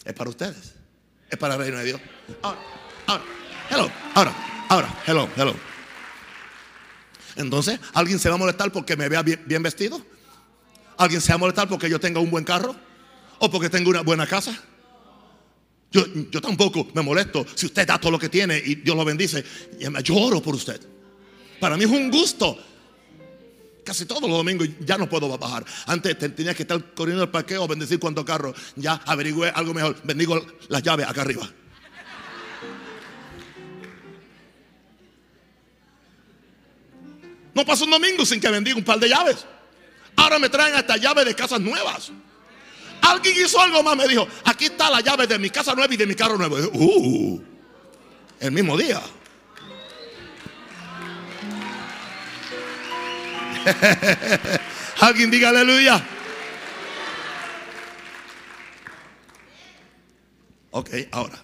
es para ustedes, es para el reino de Dios. Ahora, ahora, hello, ahora, ahora, hello, hello. Entonces, ¿alguien se va a molestar porque me vea bien, vestido? ¿Alguien se va a molestar porque yo tenga un buen carro? ¿O porque tengo una buena casa? Yo, yo, tampoco me molesto si usted da todo lo que tiene y Dios lo bendice. Yo oro por usted. Para mí es un gusto. Casi todos los domingos ya no puedo bajar. Antes tenía que estar corriendo el parqueo, bendecir cuántos carros. Ya averigüé algo mejor. Bendigo las llaves acá arriba. No pasa un domingo sin que bendiga un par de llaves. Ahora me traen hasta llaves de casas nuevas. Alguien hizo algo más, me dijo, aquí está la llave de mi casa nueva y de mi carro nuevo. Uh, el mismo día. Alguien diga aleluya. Ok, ahora.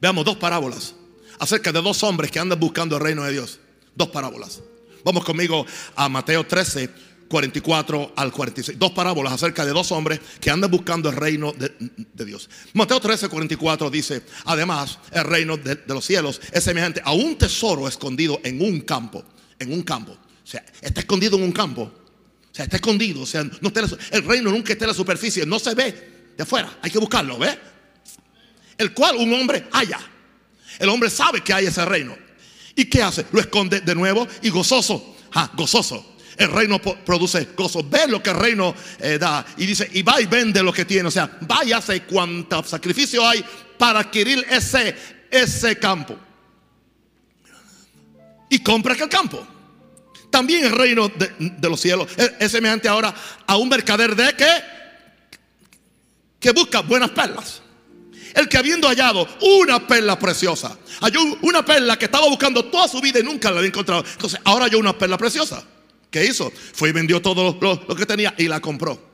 Veamos dos parábolas acerca de dos hombres que andan buscando el reino de Dios. Dos parábolas. Vamos conmigo a Mateo 13, 44 al 46. Dos parábolas acerca de dos hombres que andan buscando el reino de, Dios. Mateo 13, 44 dice, además, el reino de, de, los cielos es semejante a un tesoro escondido en un campo. En un campo. O sea, está escondido en un campo. O sea, está escondido. O sea, no está el reino nunca está en la superficie. No se ve de afuera. Hay que buscarlo, ¿ve? El cual un hombre haya. El hombre sabe que hay ese reino. ¿Y qué hace? Lo esconde de nuevo y gozoso. Ah, gozoso el reino produce gozo. Ve lo que el reino eh, da. Y dice, y va y vende lo que tiene. O sea, vaya hace cuánto sacrificio hay para adquirir ese, ese campo. Y compra aquel campo. También el reino de, los cielos es, semejante ahora a un mercader de que, que busca buenas perlas. El que habiendo hallado una perla preciosa, halló una perla que estaba buscando toda su vida y nunca la había encontrado. Entonces ahora halló una perla preciosa. ¿Qué hizo? Fue y vendió todo lo, lo, que tenía y la compró.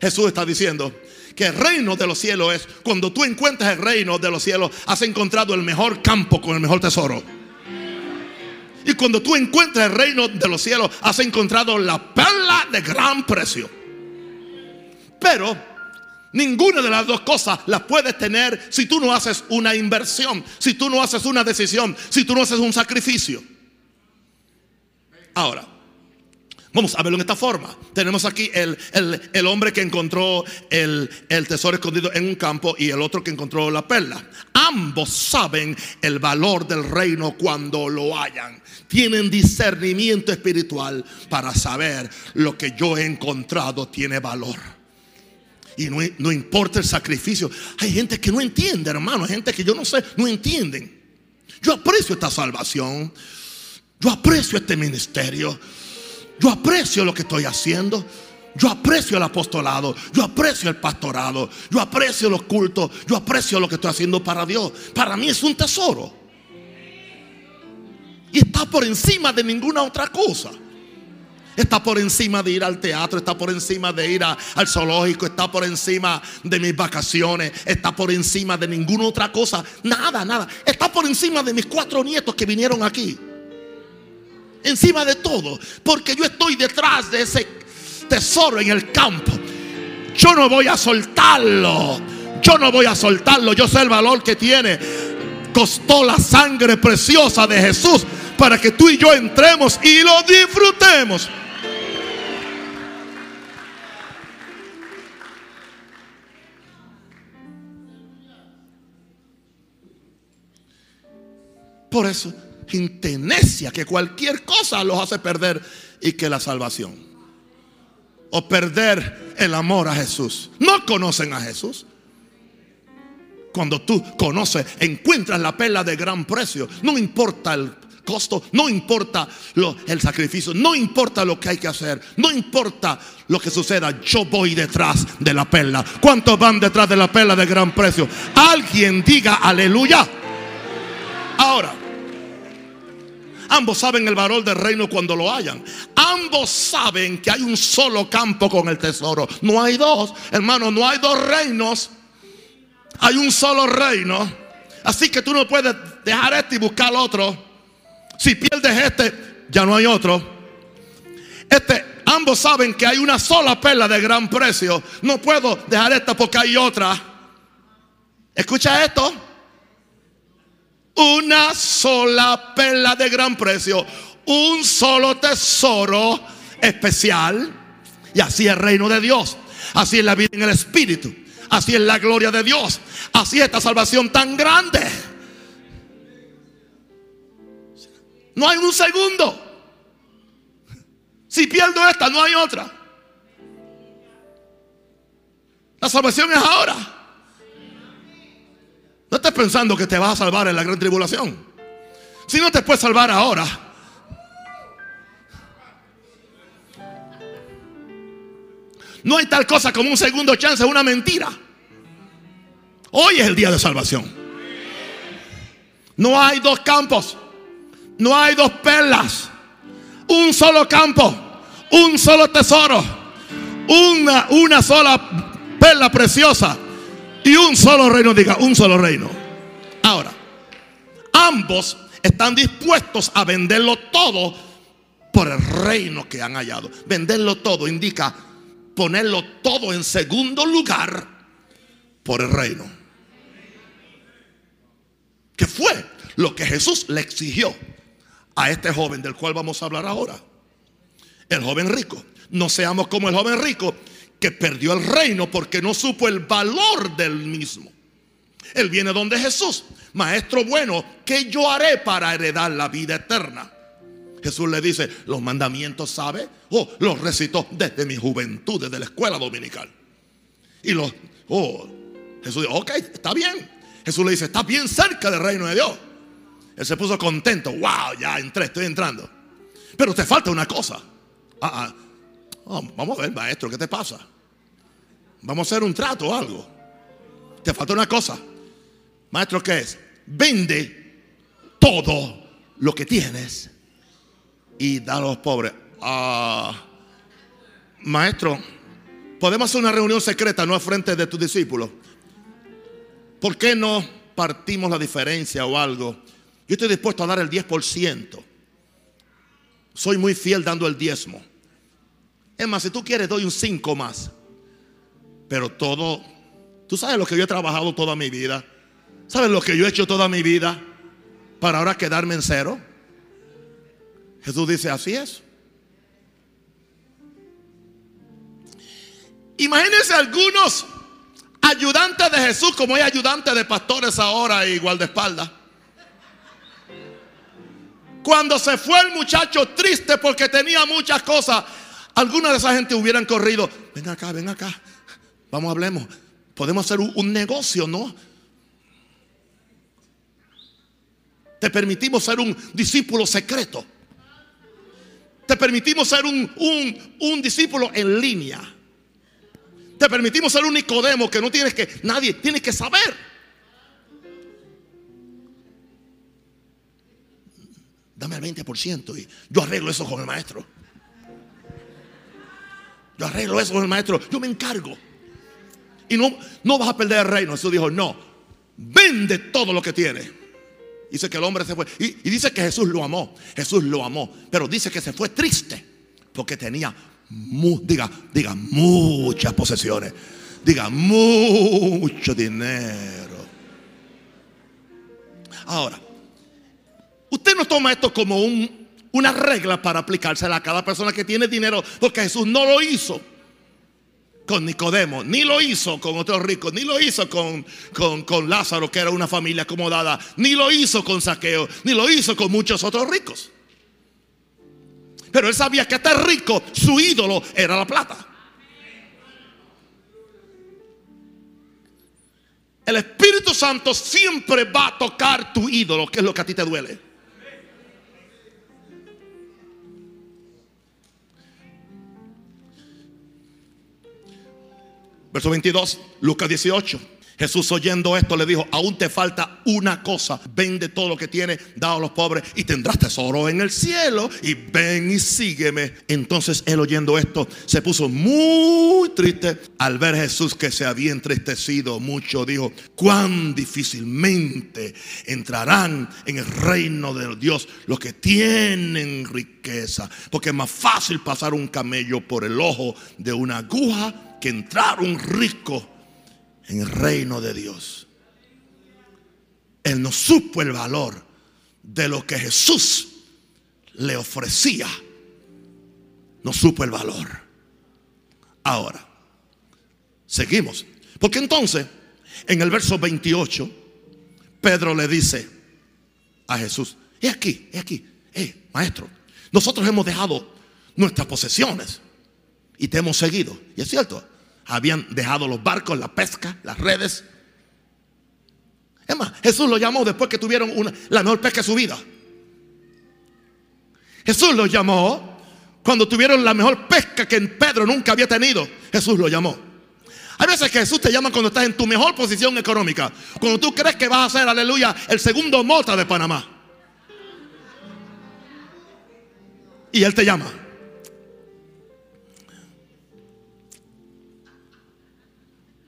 Jesús está diciendo que el reino de los cielos es cuando tú encuentras el reino de los cielos, has encontrado el mejor campo con el mejor tesoro. Y cuando tú encuentras el reino de los cielos, has encontrado la perla de gran precio. Pero ninguna de las dos cosas las puedes tener si tú no haces una inversión, si tú no haces una decisión, si tú no haces un sacrificio. Ahora, Vamos a verlo en esta forma. Tenemos aquí el, el, el hombre que encontró el, el, tesoro escondido en un campo y el otro que encontró la perla. Ambos saben el valor del reino cuando lo hayan. Tienen discernimiento espiritual para saber lo que yo he encontrado tiene valor. Y no, no importa el sacrificio. Hay gente que no entiende, hermano. Hay gente que yo no sé, no entienden. Yo aprecio esta salvación. Yo aprecio este ministerio. Yo aprecio lo que estoy haciendo. Yo aprecio el apostolado, yo aprecio el pastorado, yo aprecio los cultos, yo aprecio lo que estoy haciendo para Dios. Para mí es un tesoro. Y está por encima de ninguna otra cosa. Está por encima de ir al teatro, está por encima de ir al zoológico, está por encima de mis vacaciones, está por encima de ninguna otra cosa. Nada, nada. Está por encima de mis cuatro nietos que vinieron aquí encima de todo, porque yo estoy detrás de ese tesoro en el campo. Yo no voy a soltarlo. Yo no voy a soltarlo. Yo sé el valor que tiene. costó la sangre preciosa de Jesús para que tú y yo entremos y lo disfrutemos. Por eso, gente necia que cualquier cosa los hace perder y que la salvación. O perder el amor a Jesús. No conocen a Jesús. Cuando tú conoces, encuentras la perla de gran precio. No importa el costo, no importa lo, el sacrificio, no importa lo que hay que hacer, no importa lo que suceda, yo voy detrás de la perla. ¿Cuántos van detrás de la perla de gran precio? Alguien diga aleluya. Ahora, Ambos saben el valor del reino cuando lo hayan. Ambos saben que hay un solo campo con el tesoro. No hay dos, hermano, no hay dos reinos. Hay un solo reino. Así que tú no puedes dejar este y buscar otro. Si pierdes este, ya no hay otro. Este, ambos saben que hay una sola perla de gran precio. No puedo dejar esta porque hay otra. Escucha esto una sola perla de gran precio, un solo tesoro especial. Y así el reino de Dios, así es la vida en el Espíritu, así es la gloria de Dios, así es esta salvación tan grande. No hay un segundo. Si pierdo esta, no hay otra. La salvación es ahora. No estés pensando que te vas a salvar en la gran tribulación. Si no te puedes salvar ahora. No hay tal cosa como un segundo chance, una mentira. Hoy es el día de salvación. No hay dos campos. No hay dos perlas. Un solo campo. Un solo tesoro. Una, una sola perla preciosa y un solo reino, diga, un solo reino. Ahora, ambos están dispuestos a venderlo todo por el reino que han hallado. Venderlo todo indica ponerlo todo en segundo lugar por el reino. Que fue lo que Jesús le exigió a este joven del cual vamos a hablar ahora. El joven rico. No seamos como el joven rico que perdió el reino porque no supo el valor del mismo. Él viene donde Jesús, maestro bueno, ¿qué yo haré para heredar la vida eterna? Jesús le dice, los mandamientos, ¿sabe? Oh, los recitó desde mi juventud, desde la escuela dominical. Y los, oh, Jesús dice, ok, está bien. Jesús le dice, está bien cerca del reino de Dios. Él se puso contento, wow, ya entré, estoy entrando. Pero te falta una cosa. Ah, ah, Oh, vamos a ver, maestro, ¿qué te pasa? Vamos a hacer un trato o algo. Te falta una cosa. Maestro, ¿qué es? Vende todo lo que tienes y da a los pobres. Ah, maestro, podemos hacer una reunión secreta, no a frente de tus discípulos. ¿Por qué no partimos la diferencia o algo? Yo estoy dispuesto a dar el 10%. Soy muy fiel dando el diezmo. Es más, si tú quieres, doy un 5 más. Pero todo, tú sabes lo que yo he trabajado toda mi vida. ¿Sabes lo que yo he hecho toda mi vida para ahora quedarme en cero? Jesús dice, así es. Imagínense algunos ayudantes de Jesús, como hay ayudantes de pastores ahora igual de espalda. Cuando se fue el muchacho triste porque tenía muchas cosas, alguna de esa gente hubieran corrido. Ven acá, ven acá. Vamos, hablemos. Podemos hacer un, negocio, ¿no? Te permitimos ser un discípulo secreto. Te permitimos ser un, un, un discípulo en línea. Te permitimos ser un Nicodemo que no tienes que, nadie tiene que saber. Dame el 20% y yo arreglo eso con el maestro. Yo arreglo eso con el maestro. Yo me encargo. Y no, no vas a perder el reino. Jesús dijo, no. Vende todo lo que tiene. Dice que el hombre se fue. Y, dice que Jesús lo amó. Jesús lo amó. Pero dice que se fue triste. Porque tenía, diga, diga, muchas posesiones. Diga, mucho dinero. Ahora, usted no toma esto como un, una regla para aplicársela a cada persona que tiene dinero, porque Jesús no lo hizo con Nicodemo, ni lo hizo con otros ricos, ni lo hizo con, con, Lázaro, que era una familia acomodada, ni lo hizo con Saqueo, ni lo hizo con muchos otros ricos. Pero él sabía que este rico, su ídolo era la plata. El Espíritu Santo siempre va a tocar tu ídolo, que es lo que a ti te duele. Verso 22, Lucas 18. Jesús oyendo esto le dijo, aún te falta una cosa, vende todo lo que tienes, da a los pobres y tendrás tesoro en el cielo y ven y sígueme. Entonces él oyendo esto se puso muy triste al ver a Jesús que se había entristecido mucho. Dijo, cuán difícilmente entrarán en el reino de Dios los que tienen riqueza, porque es más fácil pasar un camello por el ojo de una aguja que entrar un rico en el reino de Dios. Él no supo el valor de lo que Jesús le ofrecía. No supo el valor. Ahora, seguimos. Porque entonces, en el verso 28, Pedro le dice a Jesús, es aquí, es aquí, eh, maestro, nosotros hemos dejado nuestras posesiones y te hemos seguido. Y es cierto, habían dejado los barcos, la pesca, las redes. Es más, Jesús lo llamó después que tuvieron una, la mejor pesca de su vida. Jesús lo llamó cuando tuvieron la mejor pesca que Pedro nunca había tenido. Jesús lo llamó. Hay veces que Jesús te llama cuando estás en tu mejor posición económica. Cuando tú crees que vas a ser, aleluya, el segundo mota de Panamá. Y Él te llama.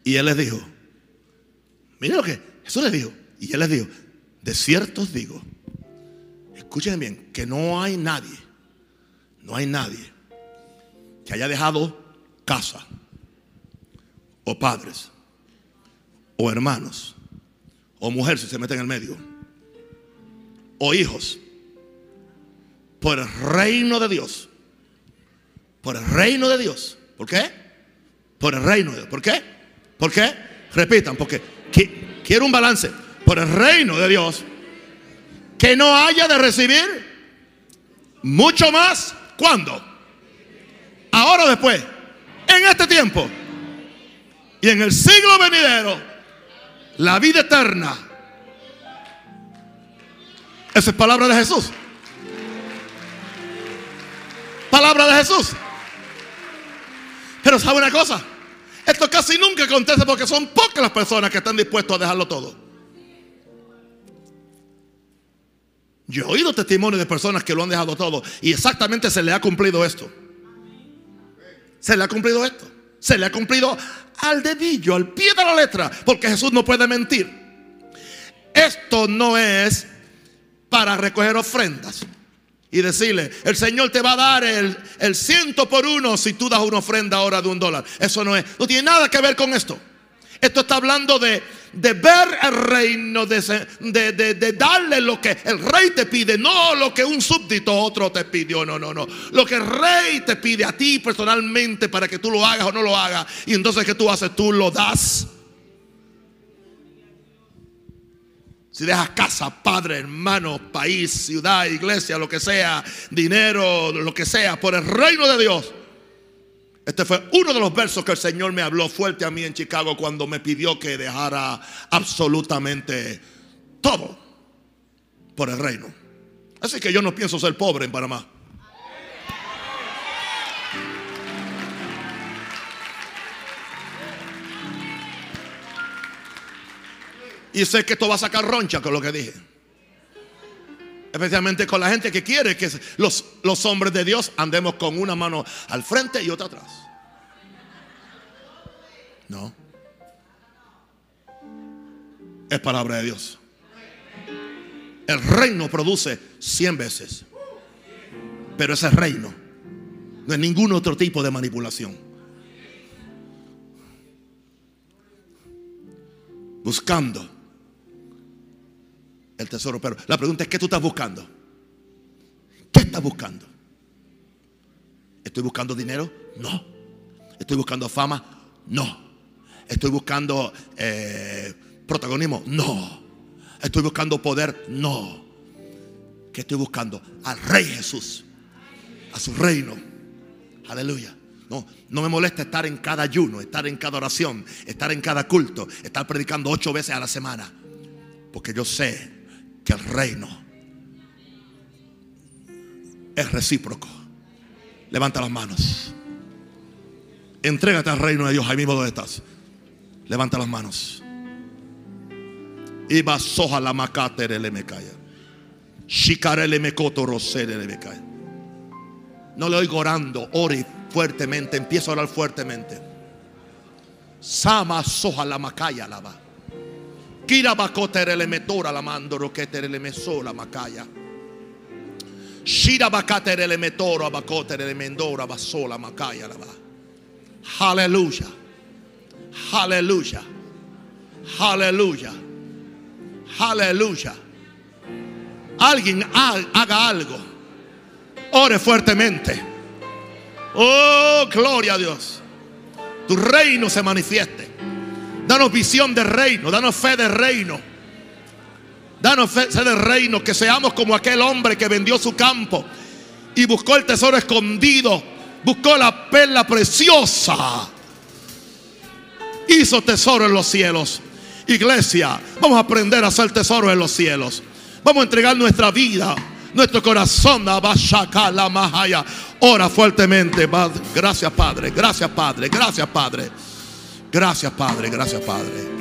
Y él les dijo, miren lo que Jesús les dijo. Y él les dijo, de cierto os digo, escuchen bien, que no hay nadie, no hay nadie que haya dejado casa, o padres, o hermanos, o mujer si se mete en el medio, o hijos, por el reino de Dios. Por el reino de Dios. ¿Por qué? Por el reino de Dios. ¿Por qué? ¿Por qué? Repitan, porque quiero un balance. Por el reino de Dios, que no haya de recibir mucho más. ¿Cuándo? Ahora o después. En este tiempo. Y en el siglo venidero. La vida eterna. Esa es palabra de Jesús. Palabra de Jesús. Pero sabe una cosa. Esto casi nunca acontece porque son pocas las personas que están dispuestas a dejarlo todo. Yo he oído testimonios de personas que lo han dejado todo y exactamente se le ha cumplido esto. Se le ha cumplido esto. Se le ha cumplido al dedillo, al pie de la letra, porque Jesús no puede mentir. Esto no es para recoger ofrendas y decirle, el Señor te va a dar el, ciento por uno si tú das una ofrenda ahora de un dólar. Eso no es, no tiene nada que ver con esto. Esto está hablando de, ver el reino, de, de, darle lo que el rey te pide, no lo que un súbdito otro te pidió, no, no, no. Lo que el rey te pide a ti personalmente para que tú lo hagas o no lo hagas. Y entonces, ¿qué tú haces? Tú lo das. Si dejas casa, padre, hermano, país, ciudad, iglesia, lo que sea, dinero, lo que sea, por el reino de Dios. Este fue uno de los versos que el Señor me habló fuerte a mí en Chicago cuando me pidió que dejara absolutamente todo por el reino. Así que yo no pienso ser pobre en Panamá. Y sé que esto va a sacar roncha con lo que dije. Especialmente con la gente que quiere que los, los hombres de Dios andemos con una mano al frente y otra atrás. No. Es palabra de Dios. El reino produce cien veces. Pero ese reino no es ningún otro tipo de manipulación. Buscando el tesoro. Pero la pregunta es, ¿qué tú estás buscando? ¿Qué estás buscando? ¿Estoy buscando dinero? No. ¿Estoy buscando fama? No. ¿Estoy buscando eh, protagonismo? No. ¿Estoy buscando poder? No. ¿Qué estoy buscando? Al Rey Jesús. A su reino. Aleluya. No, no me molesta estar en cada ayuno, estar en cada oración, estar en cada culto, estar predicando ocho veces a la semana. Porque yo sé que el reino es recíproco. Levanta las manos. Entrégate al reino de Dios ahí mismo donde estás. Levanta las manos. Iba soja la macatere le. Shikarele. No le oigo orando, ore fuertemente, empiezo a orar fuertemente. Sama soja la macaya la va. La mando roquetere le meso la macaya. Shira bakatere le metoro abakotere le mendora basola macaya la. Aleluya. Aleluya. Aleluya. Aleluya. Alguien haga algo. Ore fuertemente. Oh, gloria a Dios. Tu reino se manifieste. Danos visión de reino. Danos fe de reino. Danos fe de reino. Que seamos como aquel hombre que vendió su campo y buscó el tesoro escondido. Buscó la perla preciosa. Hizo tesoro en los cielos. Iglesia, vamos a aprender a hacer tesoro en los cielos. Vamos a entregar nuestra vida, nuestro corazón. la mahaya. Ora fuertemente. Gracias, Padre. Gracias, Padre. Gracias, Padre. Gracias, Padre. Gracias, Padre.